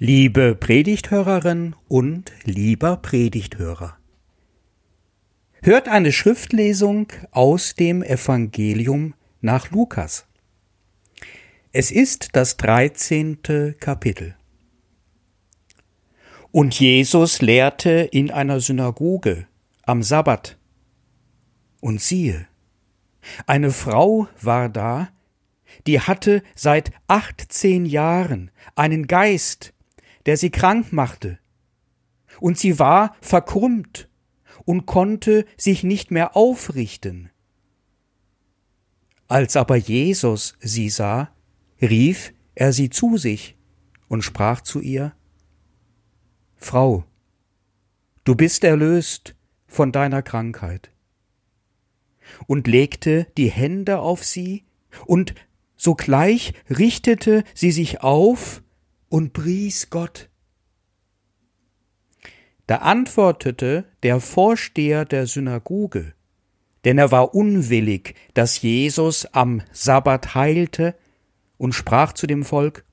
Liebe Predigthörerin und lieber Predigthörer. Hört eine Schriftlesung aus dem Evangelium nach Lukas. Es ist das dreizehnte Kapitel. Und Jesus lehrte in einer Synagoge am Sabbat. Und siehe, eine Frau war da, die hatte seit achtzehn Jahren einen Geist, der sie krank machte. Und sie war verkrümmt und konnte sich nicht mehr aufrichten. Als aber Jesus sie sah, rief er sie zu sich und sprach zu ihr Frau, du bist erlöst von deiner Krankheit. Und legte die Hände auf sie, und sogleich richtete sie sich auf und pries Gott. Da antwortete der Vorsteher der Synagoge, denn er war unwillig, dass Jesus am Sabbat heilte, und sprach zu dem Volk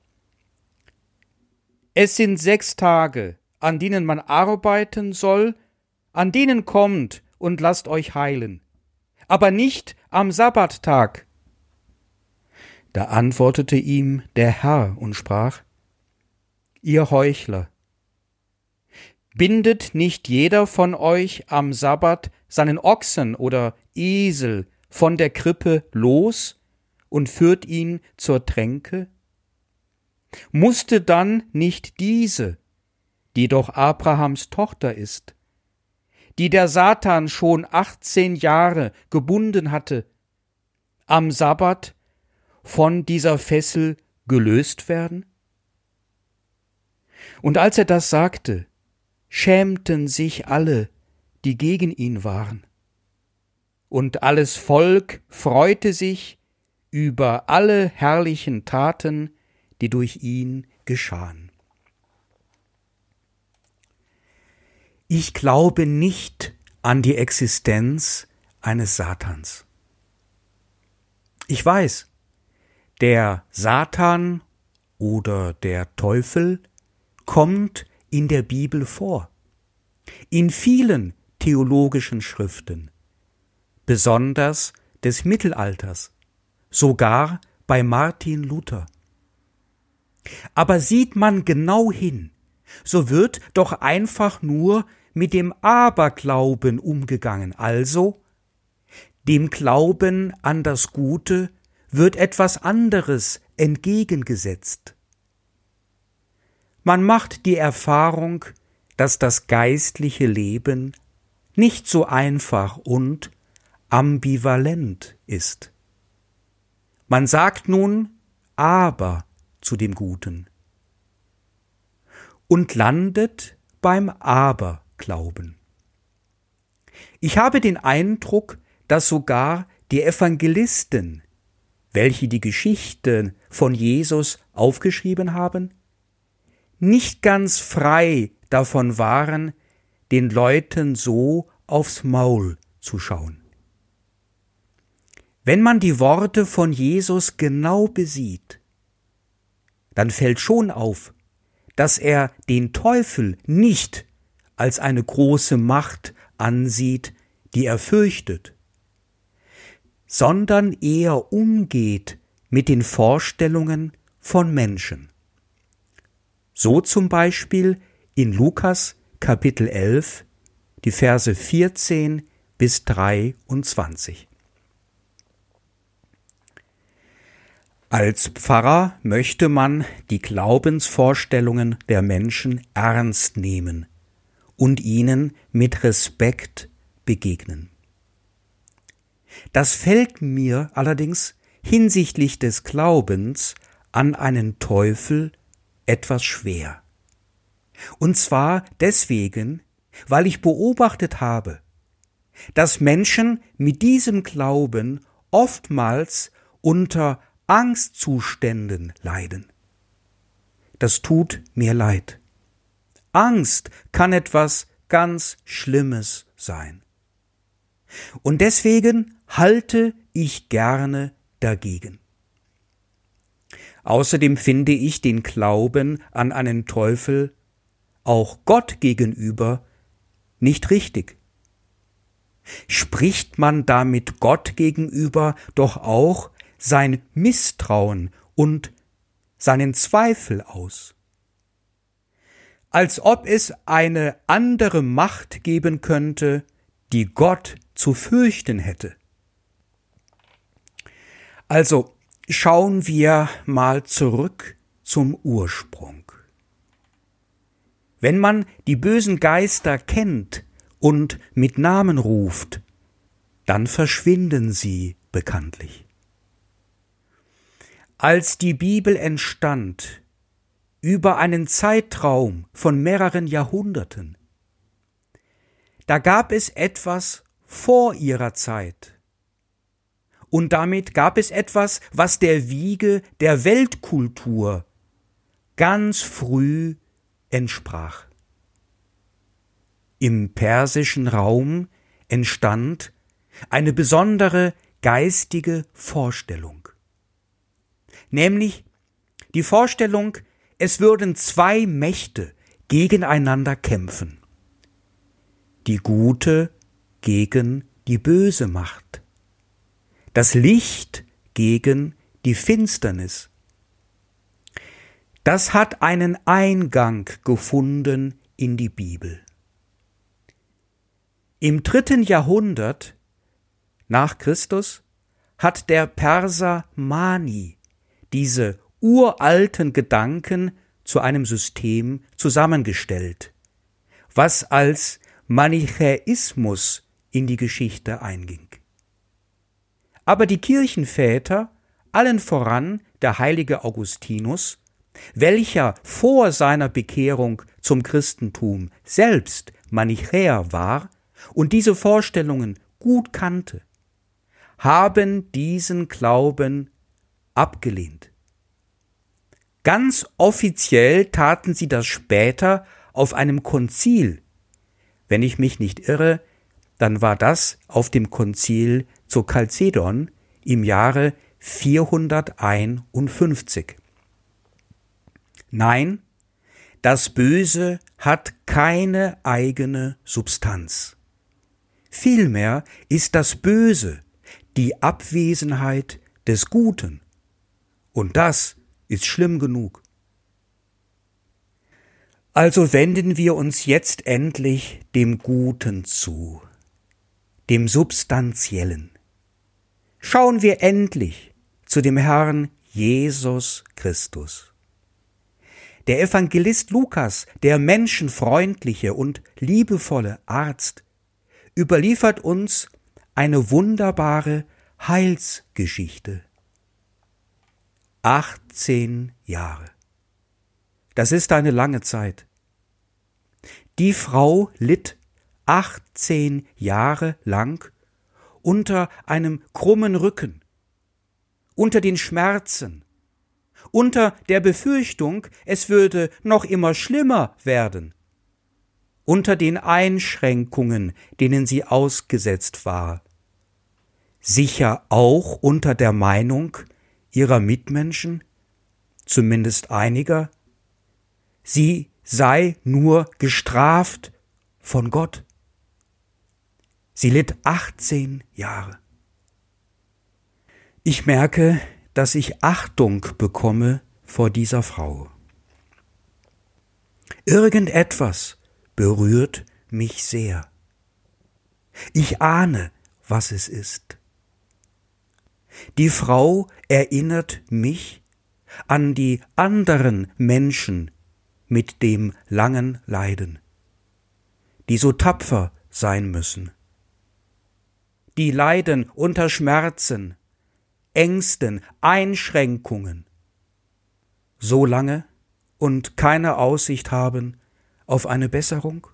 Es sind sechs Tage, an denen man arbeiten soll, an denen kommt und lasst euch heilen, aber nicht am Sabbattag. Da antwortete ihm der Herr und sprach ihr Heuchler. Bindet nicht jeder von euch am Sabbat seinen Ochsen oder Esel von der Krippe los und führt ihn zur Tränke? Musste dann nicht diese, die doch Abrahams Tochter ist, die der Satan schon achtzehn Jahre gebunden hatte, am Sabbat von dieser Fessel gelöst werden? Und als er das sagte, schämten sich alle, die gegen ihn waren. Und alles Volk freute sich über alle herrlichen Taten, die durch ihn geschahen. Ich glaube nicht an die Existenz eines Satans. Ich weiß, der Satan oder der Teufel kommt in der Bibel vor. In vielen theologischen Schriften, besonders des Mittelalters, sogar bei Martin Luther. Aber sieht man genau hin, so wird doch einfach nur mit dem Aberglauben umgegangen, also dem Glauben an das Gute wird etwas anderes entgegengesetzt. Man macht die Erfahrung, dass das geistliche Leben nicht so einfach und ambivalent ist. Man sagt nun aber zu dem Guten und landet beim Aberglauben. Ich habe den Eindruck, dass sogar die Evangelisten, welche die Geschichte von Jesus aufgeschrieben haben, nicht ganz frei davon waren, den Leuten so aufs Maul zu schauen. Wenn man die Worte von Jesus genau besieht, dann fällt schon auf, dass er den Teufel nicht als eine große Macht ansieht, die er fürchtet, sondern eher umgeht mit den Vorstellungen von Menschen. So zum Beispiel in Lukas Kapitel 11, die Verse 14 bis 23. Als Pfarrer möchte man die Glaubensvorstellungen der Menschen ernst nehmen und ihnen mit Respekt begegnen. Das fällt mir allerdings hinsichtlich des Glaubens an einen Teufel etwas schwer. Und zwar deswegen, weil ich beobachtet habe, dass Menschen mit diesem Glauben oftmals unter Angstzuständen leiden. Das tut mir leid. Angst kann etwas ganz Schlimmes sein. Und deswegen halte ich gerne dagegen. Außerdem finde ich den Glauben an einen Teufel auch Gott gegenüber nicht richtig. Spricht man damit Gott gegenüber doch auch sein Misstrauen und seinen Zweifel aus? Als ob es eine andere Macht geben könnte, die Gott zu fürchten hätte. Also schauen wir mal zurück zum Ursprung. Wenn man die bösen Geister kennt und mit Namen ruft, dann verschwinden sie bekanntlich. Als die Bibel entstand, über einen Zeitraum von mehreren Jahrhunderten, da gab es etwas vor ihrer Zeit. Und damit gab es etwas, was der Wiege der Weltkultur ganz früh entsprach. Im persischen Raum entstand eine besondere geistige Vorstellung, nämlich die Vorstellung, es würden zwei Mächte gegeneinander kämpfen. Die gute gegen die böse Macht. Das Licht gegen die Finsternis. Das hat einen Eingang gefunden in die Bibel. Im dritten Jahrhundert nach Christus hat der Perser Mani diese uralten Gedanken zu einem System zusammengestellt, was als Manichäismus in die Geschichte einging. Aber die Kirchenväter, allen voran der heilige Augustinus, welcher vor seiner Bekehrung zum Christentum selbst Manichäer war und diese Vorstellungen gut kannte, haben diesen Glauben abgelehnt. Ganz offiziell taten sie das später auf einem Konzil. Wenn ich mich nicht irre, dann war das auf dem Konzil zu Chalcedon im Jahre 451. Nein, das Böse hat keine eigene Substanz. Vielmehr ist das Böse die Abwesenheit des Guten. Und das ist schlimm genug. Also wenden wir uns jetzt endlich dem Guten zu, dem Substanziellen. Schauen wir endlich zu dem Herrn Jesus Christus. Der Evangelist Lukas, der menschenfreundliche und liebevolle Arzt, überliefert uns eine wunderbare Heilsgeschichte. 18 Jahre. Das ist eine lange Zeit. Die Frau litt 18 Jahre lang unter einem krummen Rücken, unter den Schmerzen, unter der Befürchtung, es würde noch immer schlimmer werden, unter den Einschränkungen, denen sie ausgesetzt war, sicher auch unter der Meinung ihrer Mitmenschen, zumindest einiger, sie sei nur gestraft von Gott. Sie litt 18 Jahre. Ich merke, dass ich Achtung bekomme vor dieser Frau. Irgendetwas berührt mich sehr. Ich ahne, was es ist. Die Frau erinnert mich an die anderen Menschen mit dem langen Leiden, die so tapfer sein müssen. Die leiden unter Schmerzen, Ängsten, Einschränkungen, so lange und keine Aussicht haben auf eine Besserung?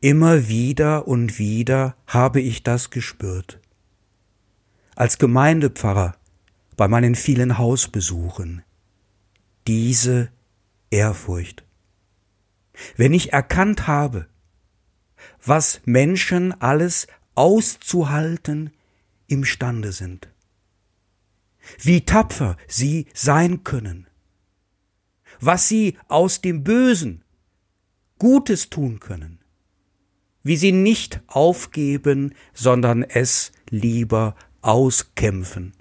Immer wieder und wieder habe ich das gespürt. Als Gemeindepfarrer bei meinen vielen Hausbesuchen. Diese Ehrfurcht. Wenn ich erkannt habe, was Menschen alles auszuhalten imstande sind. wie tapfer sie sein können, was sie aus dem Bösen Gutes tun können, wie sie nicht aufgeben, sondern es lieber auskämpfen.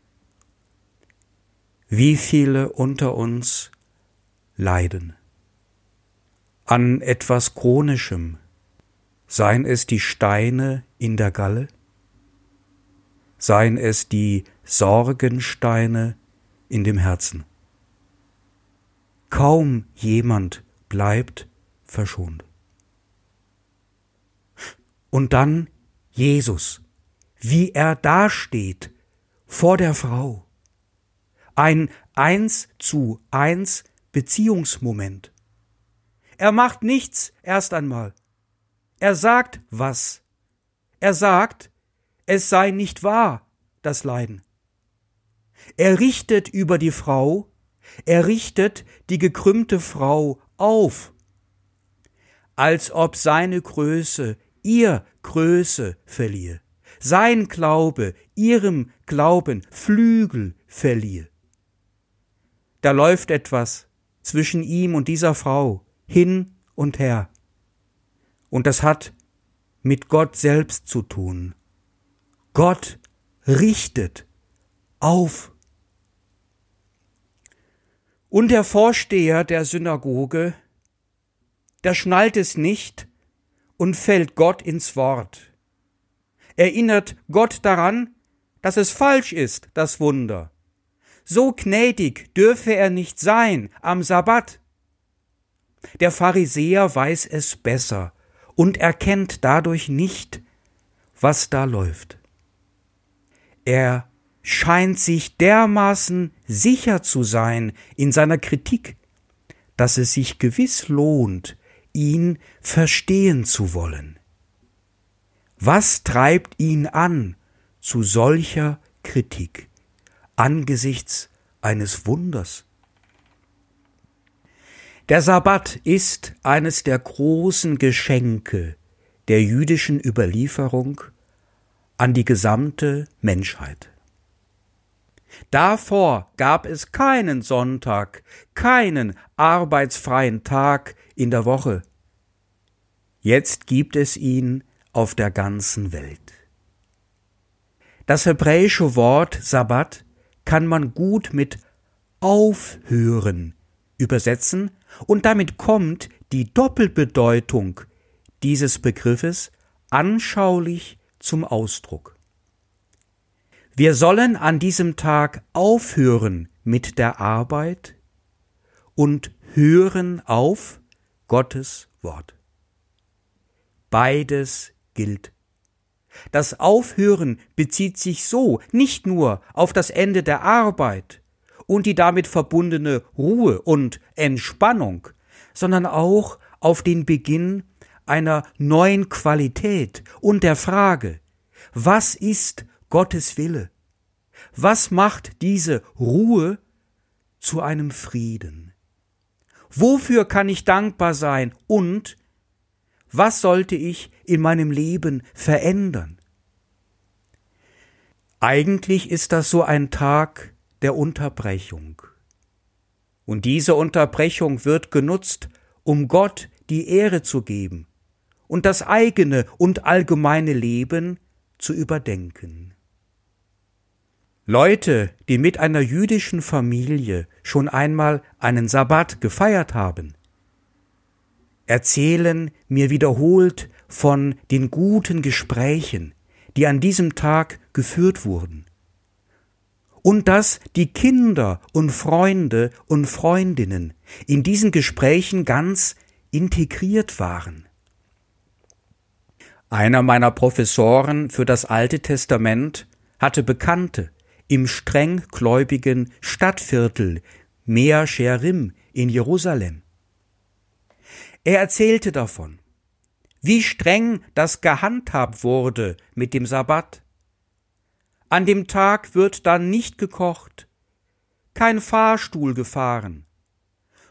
Wie viele unter uns leiden an etwas Chronischem, seien es die Steine in der Galle, seien es die Sorgensteine in dem Herzen. Kaum jemand bleibt verschont. Und dann Jesus, wie er dasteht vor der Frau. Ein eins zu eins Beziehungsmoment. Er macht nichts erst einmal. Er sagt was. Er sagt, es sei nicht wahr, das Leiden. Er richtet über die Frau, er richtet die gekrümmte Frau auf, als ob seine Größe ihr Größe verliehe, sein Glaube ihrem Glauben Flügel verliehe. Da läuft etwas zwischen ihm und dieser Frau hin und her. Und das hat mit Gott selbst zu tun. Gott richtet auf. Und der Vorsteher der Synagoge, der schnallt es nicht und fällt Gott ins Wort. Erinnert Gott daran, dass es falsch ist, das Wunder. So gnädig dürfe er nicht sein am Sabbat. Der Pharisäer weiß es besser und erkennt dadurch nicht, was da läuft. Er scheint sich dermaßen sicher zu sein in seiner Kritik, dass es sich gewiss lohnt, ihn verstehen zu wollen. Was treibt ihn an zu solcher Kritik angesichts eines Wunders? Der Sabbat ist eines der großen Geschenke der jüdischen Überlieferung an die gesamte Menschheit. Davor gab es keinen Sonntag, keinen arbeitsfreien Tag in der Woche. Jetzt gibt es ihn auf der ganzen Welt. Das hebräische Wort Sabbat kann man gut mit aufhören übersetzen und damit kommt die Doppelbedeutung dieses Begriffes anschaulich zum Ausdruck. Wir sollen an diesem Tag aufhören mit der Arbeit und hören auf Gottes Wort. Beides gilt. Das Aufhören bezieht sich so nicht nur auf das Ende der Arbeit und die damit verbundene Ruhe und Entspannung, sondern auch auf den Beginn einer neuen Qualität und der Frage, was ist Gottes Wille? Was macht diese Ruhe zu einem Frieden? Wofür kann ich dankbar sein und was sollte ich in meinem Leben verändern? Eigentlich ist das so ein Tag der Unterbrechung. Und diese Unterbrechung wird genutzt, um Gott die Ehre zu geben und das eigene und allgemeine Leben zu überdenken. Leute, die mit einer jüdischen Familie schon einmal einen Sabbat gefeiert haben, erzählen mir wiederholt von den guten Gesprächen, die an diesem Tag geführt wurden. Und dass die Kinder und Freunde und Freundinnen in diesen Gesprächen ganz integriert waren. Einer meiner Professoren für das Alte Testament hatte Bekannte im strenggläubigen Stadtviertel Mea Sherim in Jerusalem. Er erzählte davon, wie streng das gehandhabt wurde mit dem Sabbat. An dem Tag wird dann nicht gekocht, kein Fahrstuhl gefahren,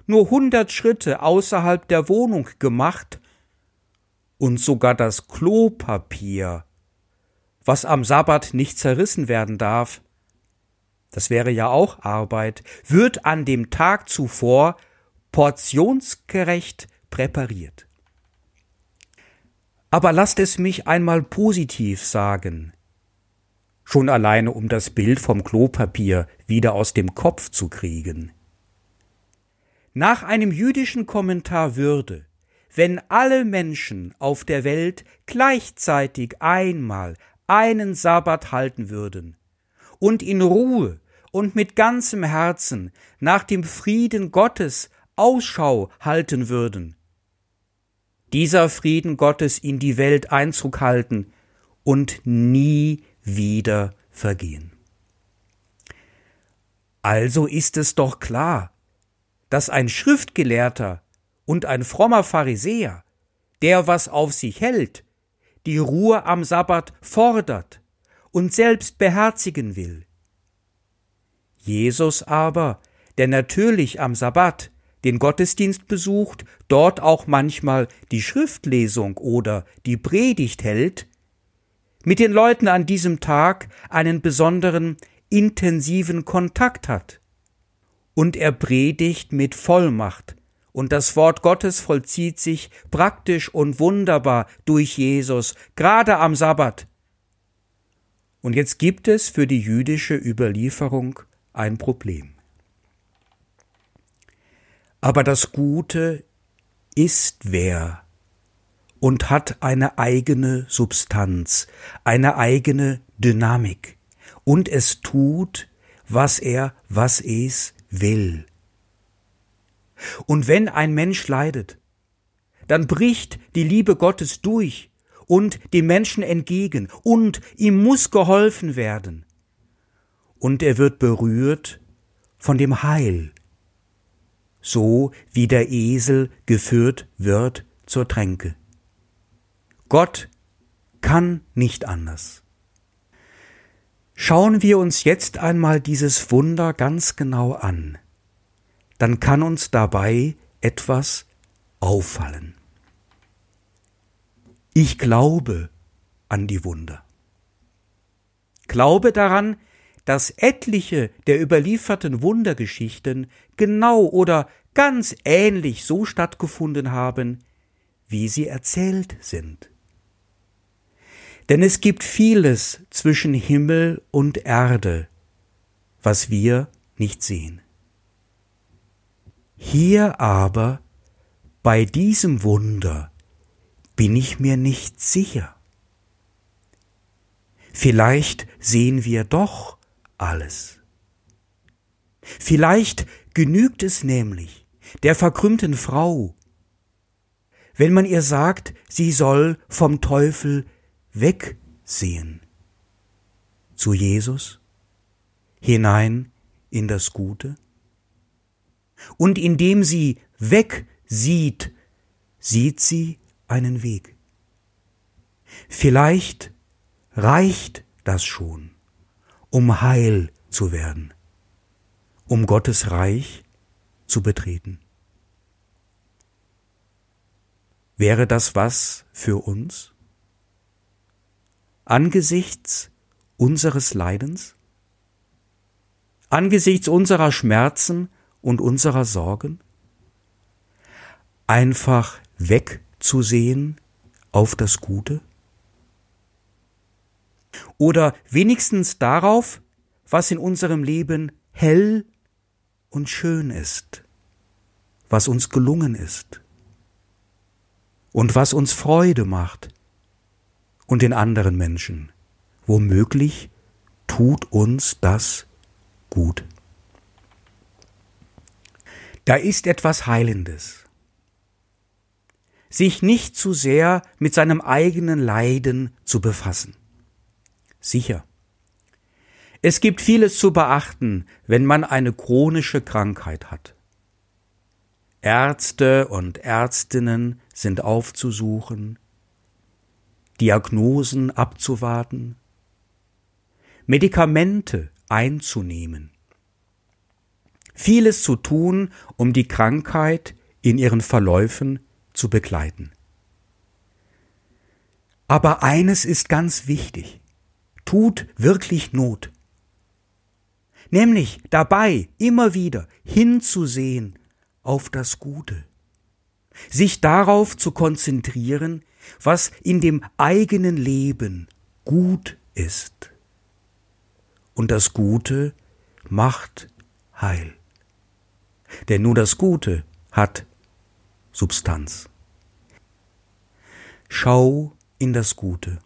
nur hundert Schritte außerhalb der Wohnung gemacht und sogar das Klopapier, was am Sabbat nicht zerrissen werden darf, das wäre ja auch Arbeit, wird an dem Tag zuvor portionsgerecht präpariert. Aber lasst es mich einmal positiv sagen, schon alleine um das Bild vom Klopapier wieder aus dem Kopf zu kriegen. Nach einem jüdischen Kommentar würde, wenn alle Menschen auf der Welt gleichzeitig einmal einen Sabbat halten würden und in Ruhe und mit ganzem Herzen nach dem Frieden Gottes Ausschau halten würden, dieser Frieden Gottes in die Welt Einzug halten und nie wieder vergehen. Also ist es doch klar, dass ein Schriftgelehrter und ein frommer Pharisäer, der was auf sich hält, die Ruhe am Sabbat fordert und selbst beherzigen will. Jesus aber, der natürlich am Sabbat den Gottesdienst besucht, dort auch manchmal die Schriftlesung oder die Predigt hält, mit den Leuten an diesem Tag einen besonderen intensiven Kontakt hat. Und er predigt mit Vollmacht, und das Wort Gottes vollzieht sich praktisch und wunderbar durch Jesus, gerade am Sabbat. Und jetzt gibt es für die jüdische Überlieferung ein Problem. Aber das Gute ist wer und hat eine eigene Substanz, eine eigene Dynamik. Und es tut, was er, was es will. Und wenn ein Mensch leidet, dann bricht die Liebe Gottes durch und dem Menschen entgegen, und ihm muss geholfen werden. Und er wird berührt von dem Heil, so wie der Esel geführt wird zur Tränke. Gott kann nicht anders. Schauen wir uns jetzt einmal dieses Wunder ganz genau an, dann kann uns dabei etwas auffallen. Ich glaube an die Wunder. Glaube daran, dass etliche der überlieferten Wundergeschichten genau oder ganz ähnlich so stattgefunden haben, wie sie erzählt sind. Denn es gibt vieles zwischen Himmel und Erde, was wir nicht sehen. Hier aber, bei diesem Wunder, bin ich mir nicht sicher. Vielleicht sehen wir doch alles. Vielleicht genügt es nämlich der verkrümmten Frau, wenn man ihr sagt, sie soll vom Teufel wegsehen. Zu Jesus, hinein in das Gute. Und indem sie wegsieht, sieht sie einen Weg. Vielleicht reicht das schon, um heil zu werden, um Gottes Reich zu betreten. Wäre das was für uns? Angesichts unseres Leidens, angesichts unserer Schmerzen und unserer Sorgen, einfach wegzusehen auf das Gute? Oder wenigstens darauf, was in unserem Leben hell und schön ist, was uns gelungen ist und was uns Freude macht, und den anderen Menschen. Womöglich tut uns das gut. Da ist etwas Heilendes. Sich nicht zu sehr mit seinem eigenen Leiden zu befassen. Sicher. Es gibt vieles zu beachten, wenn man eine chronische Krankheit hat. Ärzte und Ärztinnen sind aufzusuchen, Diagnosen abzuwarten, Medikamente einzunehmen, vieles zu tun, um die Krankheit in ihren Verläufen zu begleiten. Aber eines ist ganz wichtig, tut wirklich Not. nämlich dabei immer wieder hinzusehen auf das Gute, sich darauf zu konzentrieren, was in dem eigenen Leben gut ist. Und das Gute macht Heil. Denn nur das Gute hat Substanz. Schau in das Gute.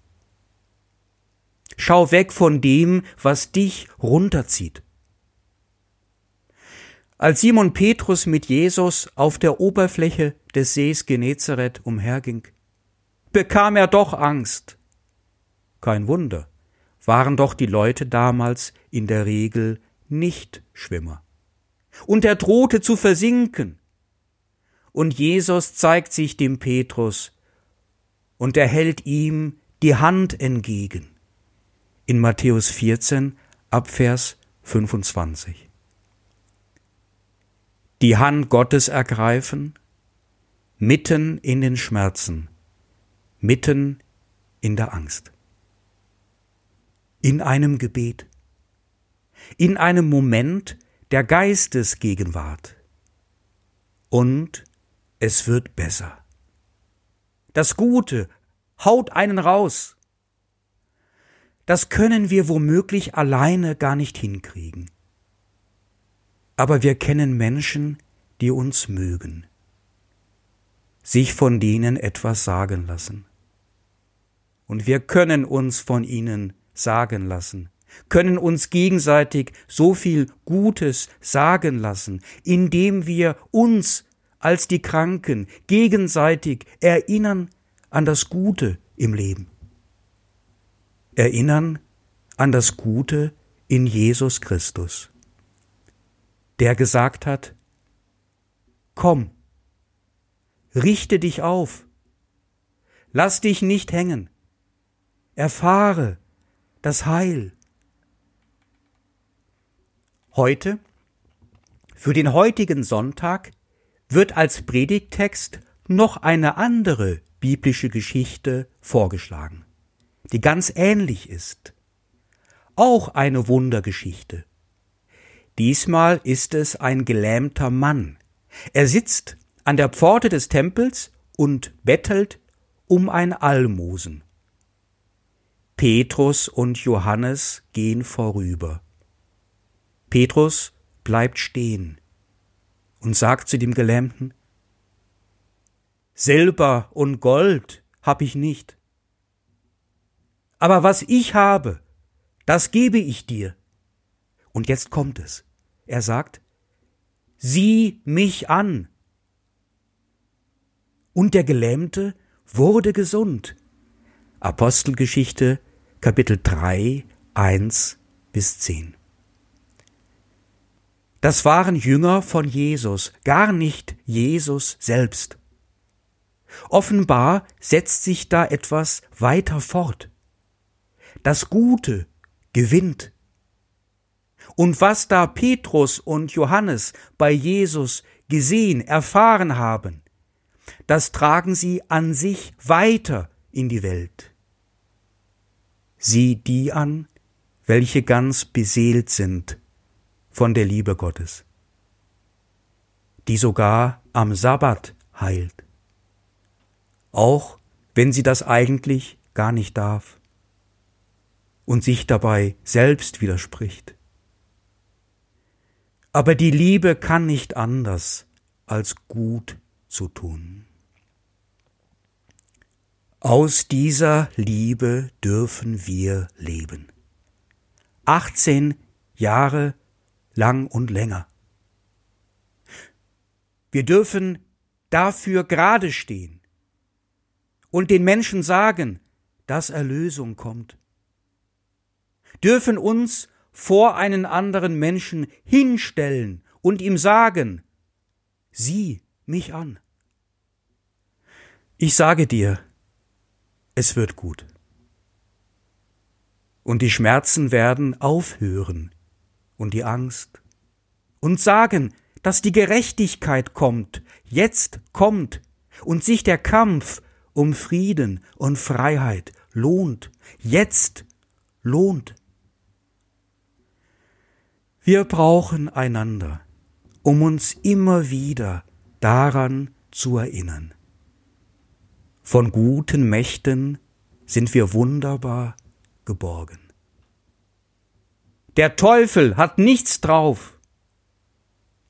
Schau weg von dem, was dich runterzieht. Als Simon Petrus mit Jesus auf der Oberfläche des Sees Genezareth umherging, bekam er doch Angst. Kein Wunder, waren doch die Leute damals in der Regel nicht Schwimmer. Und er drohte zu versinken. Und Jesus zeigt sich dem Petrus und er hält ihm die Hand entgegen. In Matthäus 14 Abvers 25. Die Hand Gottes ergreifen, mitten in den Schmerzen, mitten in der Angst. In einem Gebet, in einem Moment der Geistesgegenwart. Und es wird besser. Das Gute haut einen raus. Das können wir womöglich alleine gar nicht hinkriegen. Aber wir kennen Menschen, die uns mögen, sich von denen etwas sagen lassen. Und wir können uns von ihnen sagen lassen, können uns gegenseitig so viel Gutes sagen lassen, indem wir uns als die Kranken gegenseitig erinnern an das Gute im Leben. Erinnern an das Gute in Jesus Christus, der gesagt hat, Komm, richte dich auf, lass dich nicht hängen, erfahre das Heil. Heute, für den heutigen Sonntag, wird als Predigttext noch eine andere biblische Geschichte vorgeschlagen, die ganz ähnlich ist. Auch eine Wundergeschichte. Diesmal ist es ein gelähmter Mann. Er sitzt an der Pforte des Tempels und bettelt um ein Almosen. Petrus und Johannes gehen vorüber. Petrus bleibt stehen und sagt zu dem Gelähmten, Silber und Gold hab ich nicht. Aber was ich habe, das gebe ich dir. Und jetzt kommt es. Er sagt, sieh mich an. Und der Gelähmte wurde gesund. Apostelgeschichte, Kapitel 3, 1 bis 10. Das waren Jünger von Jesus, gar nicht Jesus selbst. Offenbar setzt sich da etwas weiter fort. Das Gute gewinnt. Und was da Petrus und Johannes bei Jesus gesehen, erfahren haben, das tragen sie an sich weiter in die Welt. Sieh die an, welche ganz beseelt sind von der Liebe Gottes, die sogar am Sabbat heilt, auch wenn sie das eigentlich gar nicht darf und sich dabei selbst widerspricht. Aber die Liebe kann nicht anders, als gut zu tun. Aus dieser Liebe dürfen wir leben. 18 Jahre lang und länger. Wir dürfen dafür gerade stehen und den Menschen sagen, dass Erlösung kommt. Dürfen uns vor einen anderen Menschen hinstellen und ihm sagen, sieh mich an. Ich sage dir, es wird gut. Und die Schmerzen werden aufhören, und die Angst und sagen, dass die Gerechtigkeit kommt, jetzt kommt und sich der Kampf um Frieden und Freiheit lohnt, jetzt lohnt. Wir brauchen einander, um uns immer wieder daran zu erinnern. Von guten Mächten sind wir wunderbar geborgen. Der Teufel hat nichts drauf.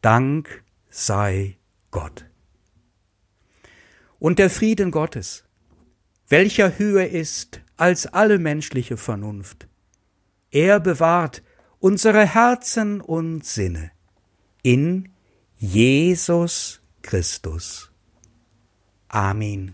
Dank sei Gott. Und der Frieden Gottes, welcher höher ist als alle menschliche Vernunft, er bewahrt unsere Herzen und Sinne in Jesus Christus. Amen.